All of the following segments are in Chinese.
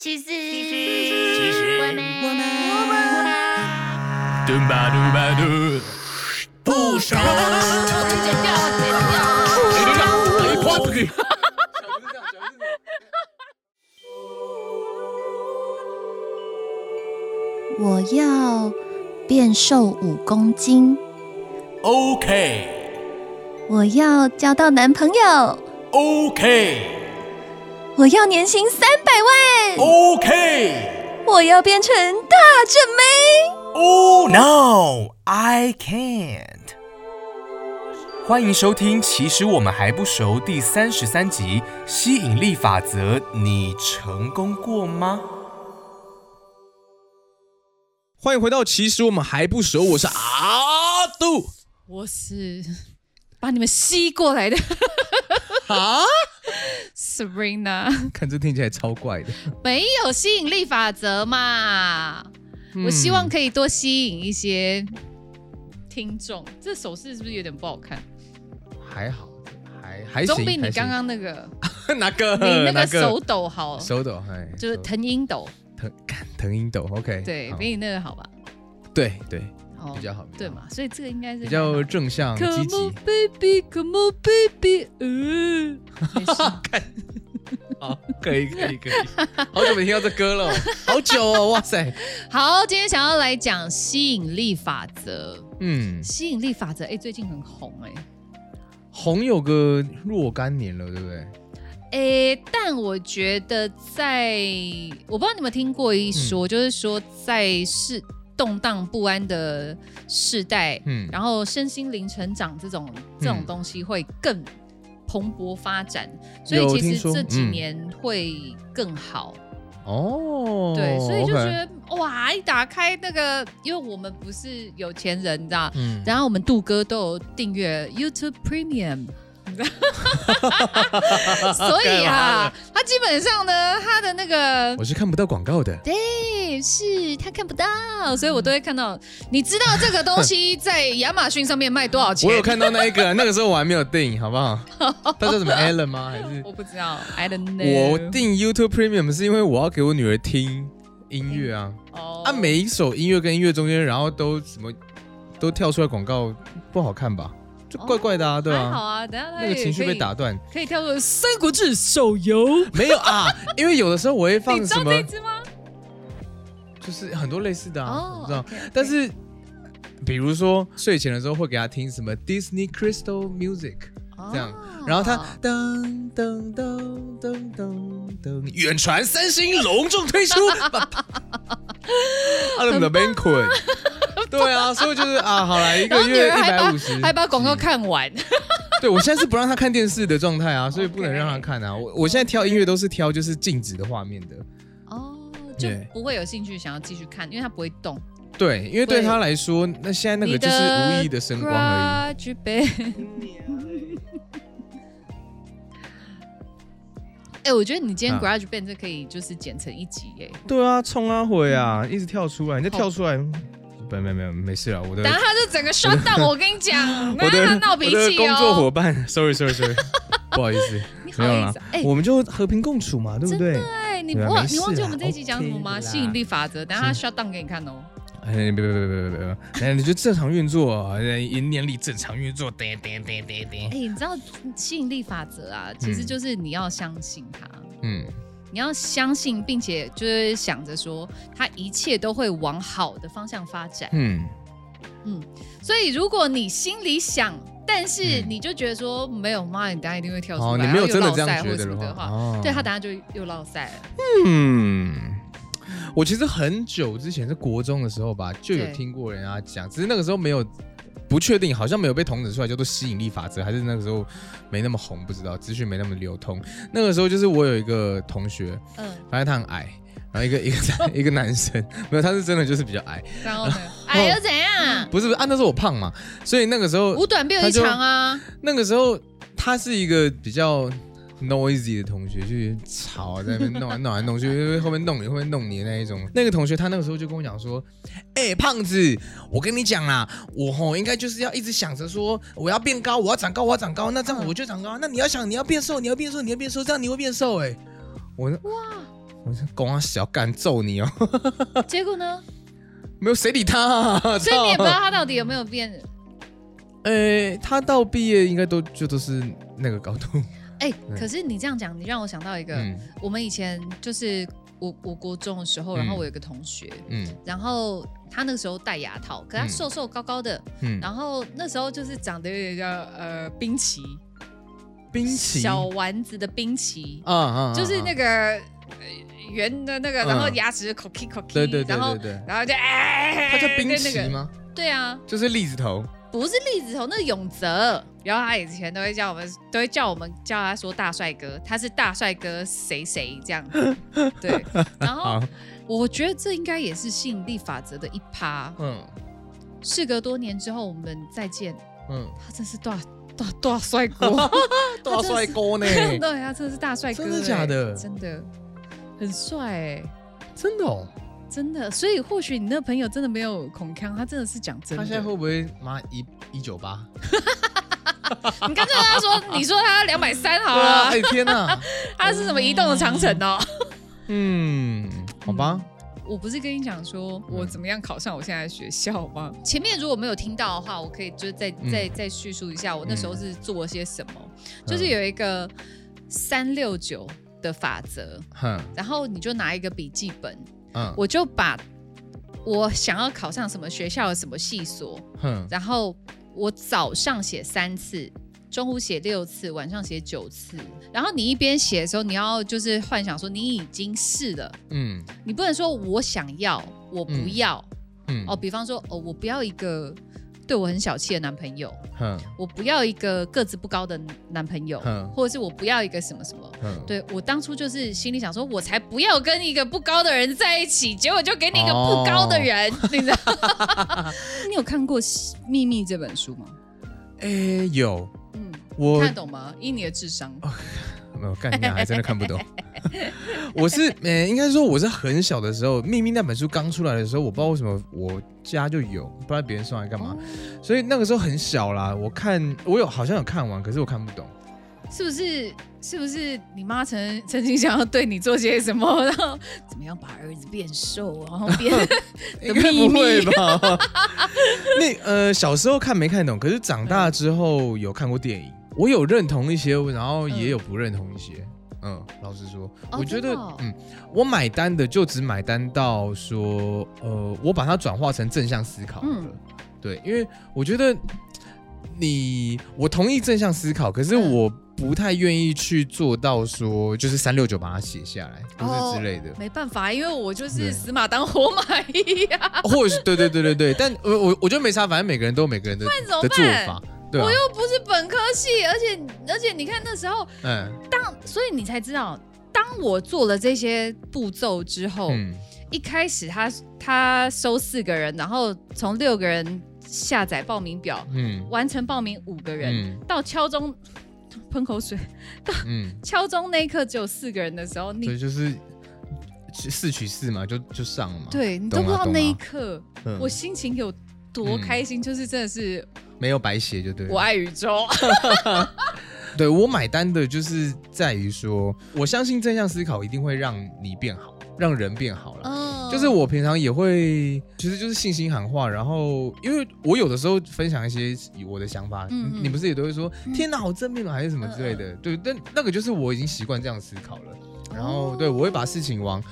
其实，其实我们，我们。我们，嘟吧嘟吧嘟，不傻。剪掉，剪掉。哎，跑出去！我要变瘦五公斤，OK 我要交到男朋友，OK 我要年薪三百万，OK。我要变成大正妹。Oh no, I can't。欢迎收听《其实我们还不熟》第三十三集《吸引力法则》，你成功过吗？欢迎回到《其实我们还不熟》，我是阿杜我是把你们吸过来的啊。Sabrina，看这听起来超怪的，没有吸引力法则嘛？我希望可以多吸引一些听众。这手势是不是有点不好看？还好，还还行，总比你刚刚那个 哪个？你那个手抖好，手抖，哎，就是手藤鹰抖，藤看藤鹰抖，OK，对比你那个好吧？对对哦比较好，对嘛？所以这个应该是比较正向积 Come 极 on。baby, come on baby，嗯，没事 好，可以可以可以，好久没听到这歌了哦，好久哦，哇塞，好，今天想要来讲吸引力法则。嗯，吸引力法则，哎、最近很红哎、红有个若干年了，对不对？诶，但我觉得在，我不知道你们听过一说，嗯就是说在世动荡不安的世代，嗯。然后身心灵成长这种这种嗯东西会更蓬勃发展，所以其实这几年会更好。哦，对，所以就觉得哇，一打开那个，因为我们不是有钱人，你知道，嗯，然后我们杜哥都有订阅 YouTube Premium，所以啊，他基本上呢，他的那个我是看不到广告的，对，是他看不到，所以我都会看到。你知道这个东西在亚马逊上面卖多少钱？我有看到那一个，那个时候我还没有订，好不好？他叫什么 Allen 吗？还是我不知道，I don't know。我订 YouTube Premium 是因为我要给我女儿听音乐啊，哦啊，每一首音乐跟音乐中间，然后都什么都跳出来广告，不好看吧？就怪怪的啊，对啊，还好啊，等下他也那个情绪被打断。可以跳出《三国志》手游。没有啊，因为有的时候我会放 你知道什么这支吗？就是很多类似的啊，哦我知道。OK，OK 但是比如说睡前的时候会给他听什么 Disney Crystal Music 这样，哦然后他噔噔噔噔噔噔，远传三星隆重推出，他的 The Banquet，对啊，所以就是啊，好了一个月一儿还把百五十，还把广告看完。对我现在是不让他看电视的状态啊，所以不能让他看啊。我我现在挑音乐都是挑就是静止的画面的，哦，就不会有兴趣想要继续看，因为他不会动。对，因为对对他来说，那现在那个就是无意义的声光而已。已。哎、我觉得你今天啊 Garage Band 这可以就是剪成一集耶。对啊，冲啊回啊，一直跳出来，你再跳出来，没没没有没事啊，我的等下他就整个 shut down，我跟你讲，我的闹脾气工作伙哦。伴，sorry sorry sorry，不好意思，没有啦？，哎、我们就和平共处嘛，对不对？对，你忘、你忘记我们这一集讲什么吗吸引力法则。等下他 shut down 给你看哦。哎，别别别别别别别，哎，你就正常运作，哎年里正常运作，点点点点点哎、，你知道吸引力法则啊，其实就是你要相信它。嗯，你要相信，并且就是想着说，它一切都会往好的方向发展。嗯。嗯，所以，如果你心里想，但是嗯。你就觉得说没有妈，你等下一定会跳出来，哦，你没有真的赛或样觉得的者什么的话，哦。对他等下就又落赛了。嗯，我其实很久之前，是国中的时候吧，就有听过人家讲，只是那个时候没有不确定，好像没有被统整出来叫做吸引力法则，还是那个时候没那么红，不知道资讯没那么流通。那个时候就是我有一个同学，嗯，反正他很矮，然后一个一个一个男生，没有，他是真的就是比较矮，然后呢？哎，又怎样？不是不是啊，那时候我胖嘛，所以那个时候五短变有一长啊！那个时候他是一个比较 noisy 的同学，就是吵啊，在那边弄来弄来弄去，就是后面弄你，后面弄你的那一种。那个同学他那个时候就跟我讲说：“哎、胖子，我跟你讲啦，我吼应该就是要一直想着说我要变高，我要长高，我要长高，那这样我就长高。那你要想你要变瘦，你要变瘦，你要变瘦，这样你会变瘦、哎，我哇，我说公啊小敢揍你哦，结果呢？没有谁理他、啊，所以你也不知道他到底有没有变。呃，他到毕业应该都就都是那个高度，哎、可是你这样讲，你让我想到一个，嗯。我们以前就是我我国中的时候，然后嗯我有个同学，嗯。然后他那个时候戴牙套，可他嗯。瘦瘦高高的，嗯，然后那时候就是长得有点像呃冰淇冰淇？小丸子的冰淇，啊啊，啊就是那啊个呃圆的那个，嗯。然后牙齿 cocky cocky，对对对然后对对，然后就哎，他叫冰那个淇吗？对啊，就是栗子头，不是栗子头，那是永泽。然后他以前都会叫我们，都会叫我们叫他说大帅哥，他是大帅哥谁谁这样。子。对，然后，我觉得这应该也是吸引力法则的一趴。嗯事隔多年之后，我们再见，嗯，他真是大大大帅哥，大帅哥呢？对，他真的是大帅哥、真的欸假的？真的。很帅哎、真的哦，真的。所以或许你那朋友真的没有恐腔，他真的是讲真的。他现在会不会妈一一九八？你刚才跟他说，你说他两百三好了，哎天哪，他是什么移动的长城哦？嗯，好吧，我不是跟你讲说我怎么样考上我现在的学校吗？前面如果没有听到的话，我可以就是再嗯再再叙述一下我那时候是做了些什么。嗯就是有一个三六九的法则，哼然后你就拿一个笔记本，嗯我就把我想要考上什么学校的什么系所，哼然后我早上写三次。中午写六次，晚上写九次。然后你一边写的时候，你要就是幻想说你已经试了，嗯你不能说我想要，我不要。嗯哦，比方说，哦，我不要一个对我很小气的男朋友，哼我不要一个个子不高的男朋友，嗯或者是我不要一个什么什么。哼，对我当初就是心里想说，我才不要跟一个不高的人在一起，结果就给你一个不高的人，你知道？你有看过《秘密》这本书吗？哎有嗯，我看懂吗？以你的智商，没有干你真的看不懂。我是呃，应该说我是很小的时候，《秘密》那本书刚出来的时候，我不知道为什么我家就有，不知道别人送来干嘛，所以那个时候很小啦。我看我有好像有看完，可是我看不懂。是不是？是不是你妈曾曾经想要对你做些什么，然后怎么样把儿子变瘦，然后变 应该不会吧？那呃，小时候看没看懂，可是长大之后有看过电影，我有认同一些，然后也有不认同一些。嗯，老实说，哦我觉得哦，嗯，我买单的就只买单到说，呃，我把它转化成正向思考了。嗯对，因为我觉得你，我同意正向思考，可是嗯我不太愿意去做到说，就是三六九把它写下来，不是之类的。没办法，因为我就是死马当活马医呀、或者是对对对对对，但我我我觉得没差，反正每个人都有每个人的的做法，对啊。我，又不是本科系，而且而且你看那时候，嗯。当所以你才知道，当我做了这些步骤之后，嗯。一开始他他收四个人，然后从六个人下载报名表，嗯。完成报名五个人，嗯。到敲钟喷口水，嗯，敲钟那一刻只有四个人的时候，所你以就是四取四嘛，就就上了嘛。，对你都不知道那一刻、嗯。我心情有多开心，就是真的是没有白写就对了。我爱宇宙。对我买单的就是在于说，我相信正向思考一定会让你变好，让人变好了。嗯。就是我平常也会，其实就是信心喊话，然后因为我有的时候分享一些我的想法，嗯嗯。你不是也都会说嗯天哪，好正面哦，还是什么之类的，对，但那个就是我已经习惯这样思考了，然后哦。对我会把事情往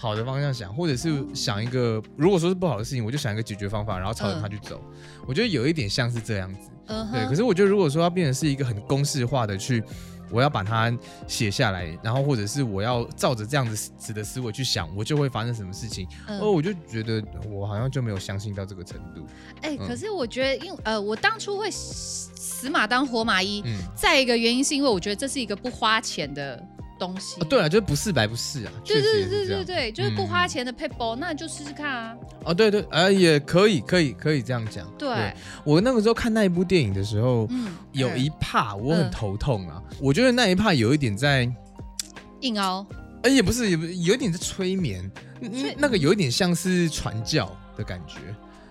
好的方向想，或者是想一个如果说是不好的事情，我就想一个解决方法，然后朝着它去走。我觉得有一点像是这样子，对。嗯对可是我觉得如果说要变成是一个很公式化的去。我要把它写下来，然后或者是我要照着这样子子的思维去想，我就会发生什么事情。嗯哦，我就觉得我好像就没有相信到这个程度。哎、嗯可是我觉得，因为呃，我当初会死死马当活马医，嗯，再一个原因是因为我觉得这是一个不花钱的东西。哦、对啊，就是不是白不是啊，对对。对对对，就是不嗯花钱的 paper，、那你就试试看啊。哦，对对，呃，也可以，可以，可以这样讲。对，我那个时候看那一部电影的时候，嗯，有一嗯怕我很头痛啊。我觉得那一怕有一点在，硬凹，哎，也不是，也不是，有一点在催眠，嗯催那个有一点像是传教的感觉。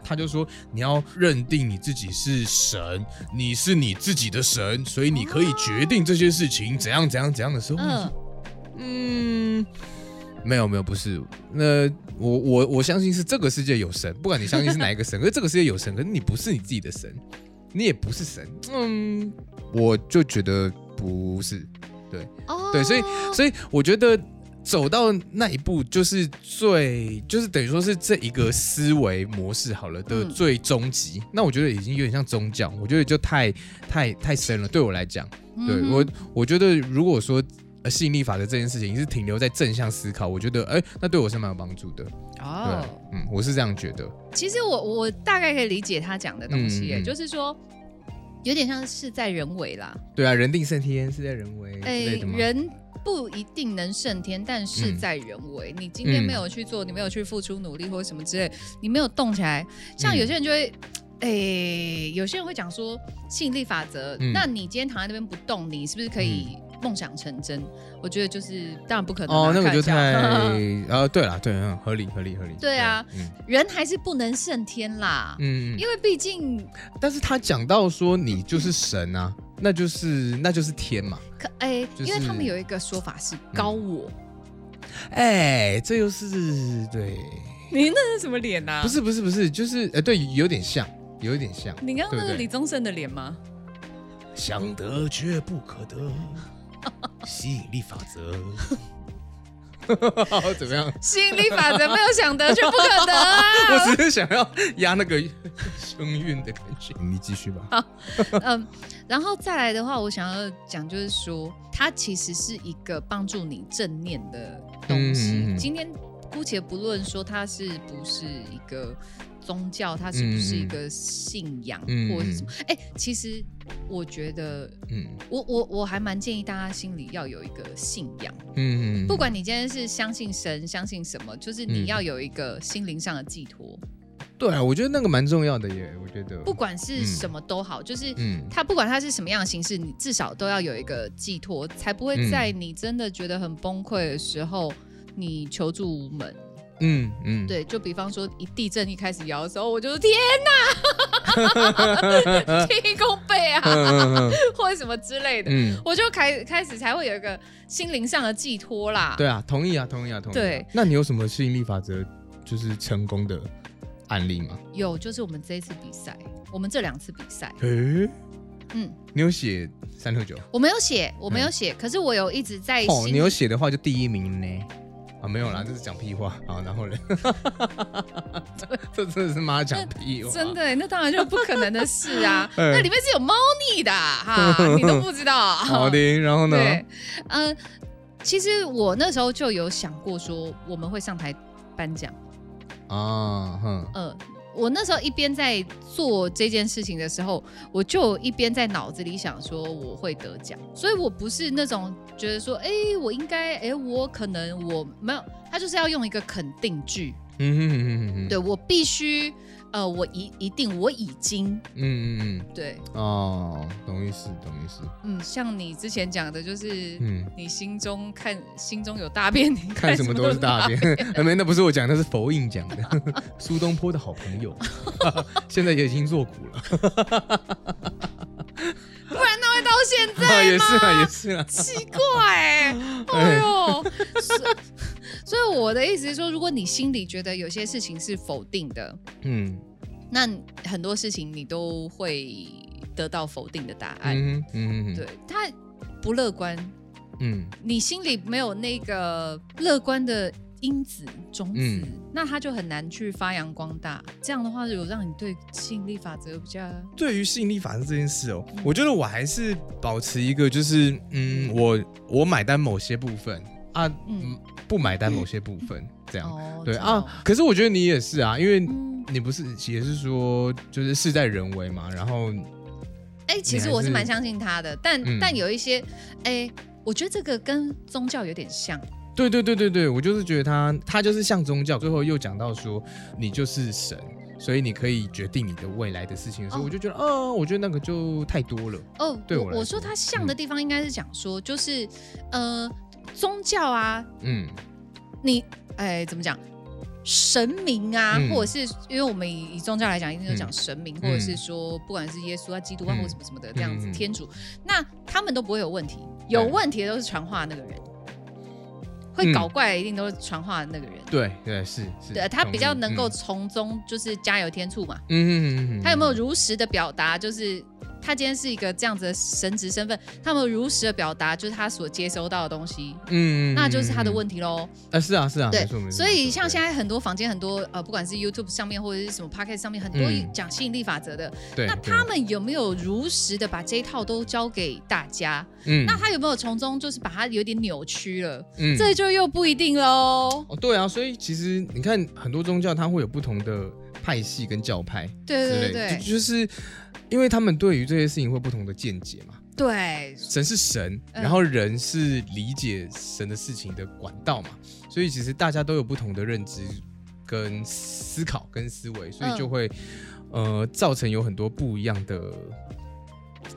他就说你要认定你自己是神，你是你自己的神，所以你可以决定这些事情怎样怎样怎样的时候，嗯，嗯，没有没有，不是。那我我我相信是这个世界有神，不管你相信是哪一个神，可是这个世界有神，可是你不是你自己的神，你也不是神。嗯，我就觉得不是。哦对所以所以我觉得走到那一步，就是最就是等于说是这一个思维模式好了的嗯最终极。那我觉得已经有点像宗教，我觉得就太太太深了。对我来讲，对嗯我我觉得如果说。呃，吸引力法则这件事情是停留在正向思考，我觉得，哎、那对我是蛮有帮助的。哦对，，嗯，我是这样觉得。其实我我大概可以理解他讲的东西，哎、嗯嗯就是说有点像事在人为啦，对啊，人定胜天，事在人为之哎？人不一定能胜天，但事嗯。在人为。你今天嗯。没有去做，你没有去付出努力或者什么之类，你没有动起来，像有些人就会。哎、有些人会讲说吸引力法则，嗯。那你今天躺在那边不动，你是不是可以梦想成真？我觉得就是当然不可能啊、哦，那个就太 呃，对了，对，嗯，合理，合理，合理。对啊嗯人还是不能胜天啦，嗯嗯，因为毕竟但是他讲到说你就是神啊，那就是那就是天嘛。可哎、就是因为他们有一个说法是高我，哎，这又是对，你那是什么脸呐、不，是不是不是，就是呃，对，有点像，有一点像。你刚刚那是李宗盛的脸吗？想得却不可得，吸引力法则。怎么样？吸引力法则没有想得却不可得啊！我只是想要压那个 声韵的感觉。你继续吧。好嗯，然后再来的话，我想要讲就是说，它其实是一个帮助你正念的东西。嗯嗯嗯今天姑且不论说它是不是一个宗教，它是不是一个信仰，或者是什么？哎、其实我觉得，嗯我我我还蛮建议大家心里要有一个信仰。嗯嗯，不管你今天是相信神、相信什么，就是你嗯要有一个心灵上的寄托，对啊，我觉得那个蛮重要的耶。我觉得不管是嗯什么都好，就是嗯它不管它是什么样的形式，你至少都要有一个寄托，才不会嗯在你真的觉得很崩溃的时候，你求助无门。嗯嗯，对，就比方说一地震一开始摇的时候，我就说天哪，天公背啊，嗯 或者什么之类的，嗯，我就开开始才会有一个心灵上的寄托啦。对啊，同意啊，同意啊，同意啊。对，那你有什么吸引力法则就是成功的案例吗？有就是我们这一次比赛，我们这两次比赛，诶，嗯，你有写三六九？我没有写，我没有写，可是我有一直在哦，你有写的话就第一名呢。啊，没有啦，这是讲屁话。好，然后呢？这真的是妈讲屁话。真的，那当然就不可能的事啊！哎那里面是有猫腻的啊哈，你都不知道。好的，然后呢？对，嗯、其实我那时候就有想过说我们会上台颁奖。啊，哼，呃，我那时候一边在做这件事情的时候，我就一边在脑子里想说我会得奖，所以我不是那种觉得说，哎、我应该，哎、我可能我没有，他就是要用一个肯定句，嗯哼哼哼哼，对我必须，呃，我一一定我已经嗯嗯嗯对，嗯，哦，懂意思，懂意思。嗯，像你之前讲的，就是嗯，你心中看心中有大便，你看什么都是大便。那不是我讲，那是佛印讲的。苏东坡的好朋友，现在也已经做古了。现在 也是啊，也是啊。奇怪、欸，哎。呦，所以所以我的意思是说，如果你心里觉得有些事情是否定的，嗯。那很多事情你都会得到否定的答案。嗯嗯嗯，对，他不乐观，嗯。你心里没有那个乐观的因子种子，嗯那它就很难去发扬光大。这样的话，有让你对吸引力法则比较对于吸引力法则这件事哦，我觉得我还是保持一个，就是嗯，我我买单某些部分啊，嗯嗯，不买单某些部分，这样。哦对啊，可是我觉得你也是啊，因为嗯，你不是也是说，就是事在人为嘛，然后哎、其实我是蛮相信他的，但、嗯但有一些，哎、我觉得这个跟宗教有点像。对对对对对，我就是觉得他他就是像宗教，最后又讲到说你就是神，所以你可以决定你的未来的事情的时候，哦。我就觉得，哦，我觉得那个就太多了。哦，对我来说。嗯我说它像的地方应该是讲说，就是呃，宗教啊，嗯。你哎怎么讲？神明啊，嗯。或者是因为我们以以宗教来讲，一定就讲神明，嗯。或者是说不管是耶稣啊、基督啊，嗯。或什么什么的这样子，天主，那他们都不会有问题，有问题的都是传话那个人。会搞怪的一定都是传话的那个人。对对是是，对他比较能够嗯从中就是加油添醋嘛。嗯嗯嗯嗯，他有没有如实的表达，就是他今天是一个这样子的神职身份，他有没有如实的表达，就是他所接收到的东西，嗯，嗯那就是他的问题题喽。啊，是啊是啊，对。所以像现在在很多房间很多呃，不管是 YouTube 上面或者是什么 Podcast 上面，很多嗯讲吸引力法则的，对，那他们有没有如实的把这一套都教给大家？嗯那他有没有从中就是把它有点扭曲了？嗯这就又不一定喽。哦对啊，所以其实你看很多宗教它会有不同的派系跟教派对对对就就是因为他们对于这些事情会不同的见解嘛。对，神是神，嗯。然后人是理解神的事情的管道嘛，所以其实大家都有不同的认知、跟思考、跟思维，所以嗯。就会、呃造成有很多不一样的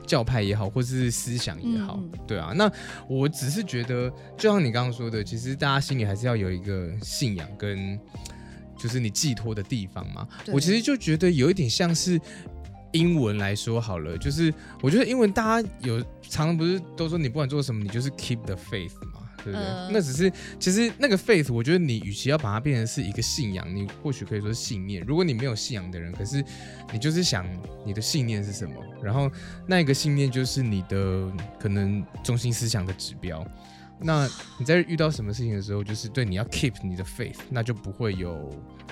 教派也好，或是思想也好，对啊。那我只是觉得，就像你刚刚说的，其实大家心里还是要有一个信仰跟就是你寄托的地方嘛。我其实就觉得有一点像是英文来说好了，就是我觉得英文大家有常常不是都说你不管做什么，你就是 keep the faith 嘛。对不对？呃那只是其实那个 faith，我觉得你与其要把它变成是一个信仰，你或许可以说是信念。如果你没有信仰的人，可是你就是想你的信念是什么，然后那一个信念就是你的可能中心思想的指标。那你在遇到什么事情的时候，就是对你要 keep 你的 faith，那就不会有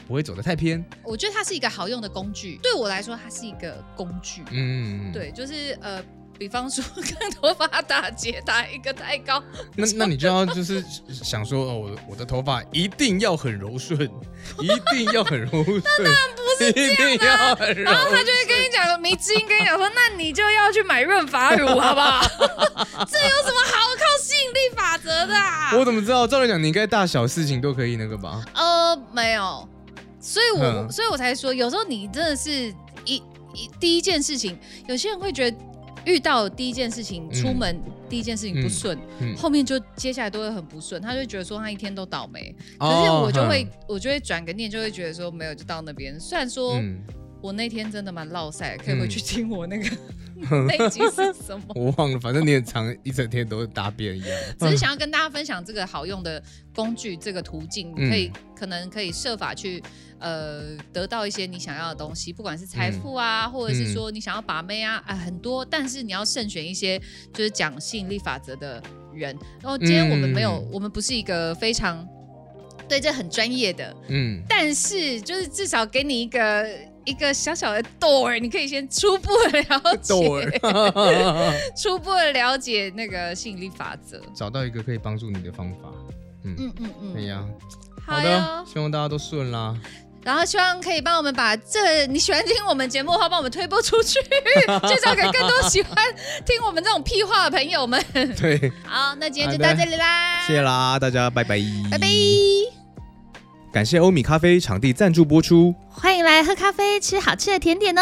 不会走得太偏。我觉得它是一个好用的工具，对我来说，它是一个工具。嗯，。对，就是呃，比方说 跟头发打结打一个太高，那那你就要就是 想说，哦，我的我的头发一定要很柔顺，一定要很柔顺，那当然不是一定要很柔然后他就会跟你讲，迷之音跟你讲说，那你就要去买润发乳，好不好？这有什么好靠吸引力法则的、啊？我怎么知道？照理讲，你应该大小事情都可以那个吧？呃，没有，所以我、嗯所以我才说，有时候你真的是一一第一件事情，有些人会觉得遇到第一件事情，嗯出门第一件事情不顺，嗯后面就接下来都会很不顺，他就觉得说他一天都倒霉。可哦是我就会、我就会转个念，就会觉得说没有，就到那边。虽然说、嗯，我那天真的蛮落塞，可以回去嗯听我那个、那一集是什么。我忘了，反正你很长一整天都是大便一样。只是想要跟大家分享这个好用的工具，这个途径，你可以可能可以设法去呃得到一些你想要的东西，不管是财富啊，嗯或者是说你想要把妹啊啊很多，但是你要慎选一些就是讲吸引力法则的人。然后今天我们没有，嗯我们不是一个非常对这很专业的，嗯，但是就是至少给你一个一个小小的 door，你可以先初步的了解 door 初步的了解那个吸引力法则。找到一个可以帮助你的方法。嗯，嗯嗯嗯，哎呀，好的，。希望大家都顺啦。然后希望可以帮我们把这你喜欢听我们节目的话，帮我们推播出去，介绍给更多喜欢听我们这种屁话的朋友们。对，好，那今天就到这里啦，谢谢啦，大家拜拜，拜拜。感谢欧米咖啡场地赞助播出。欢迎来喝咖啡，吃好吃的甜点哦。